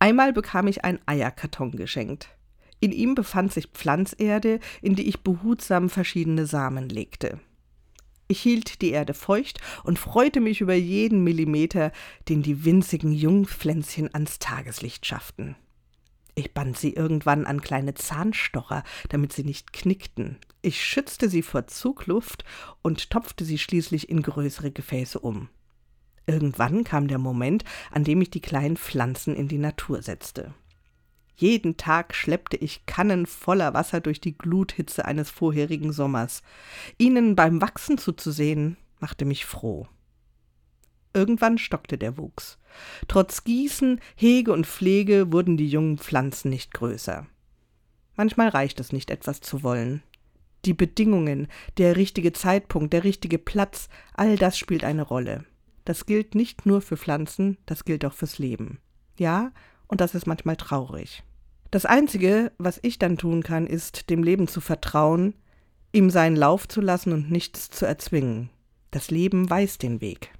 Einmal bekam ich einen Eierkarton geschenkt. In ihm befand sich Pflanzerde, in die ich behutsam verschiedene Samen legte. Ich hielt die Erde feucht und freute mich über jeden Millimeter, den die winzigen Jungpflänzchen ans Tageslicht schafften. Ich band sie irgendwann an kleine Zahnstocher, damit sie nicht knickten. Ich schützte sie vor Zugluft und topfte sie schließlich in größere Gefäße um. Irgendwann kam der Moment, an dem ich die kleinen Pflanzen in die Natur setzte. Jeden Tag schleppte ich Kannen voller Wasser durch die Gluthitze eines vorherigen Sommers. Ihnen beim Wachsen zuzusehen, machte mich froh. Irgendwann stockte der Wuchs. Trotz Gießen, Hege und Pflege wurden die jungen Pflanzen nicht größer. Manchmal reicht es nicht, etwas zu wollen. Die Bedingungen, der richtige Zeitpunkt, der richtige Platz, all das spielt eine Rolle. Das gilt nicht nur für Pflanzen, das gilt auch fürs Leben. Ja, und das ist manchmal traurig. Das Einzige, was ich dann tun kann, ist, dem Leben zu vertrauen, ihm seinen Lauf zu lassen und nichts zu erzwingen. Das Leben weiß den Weg.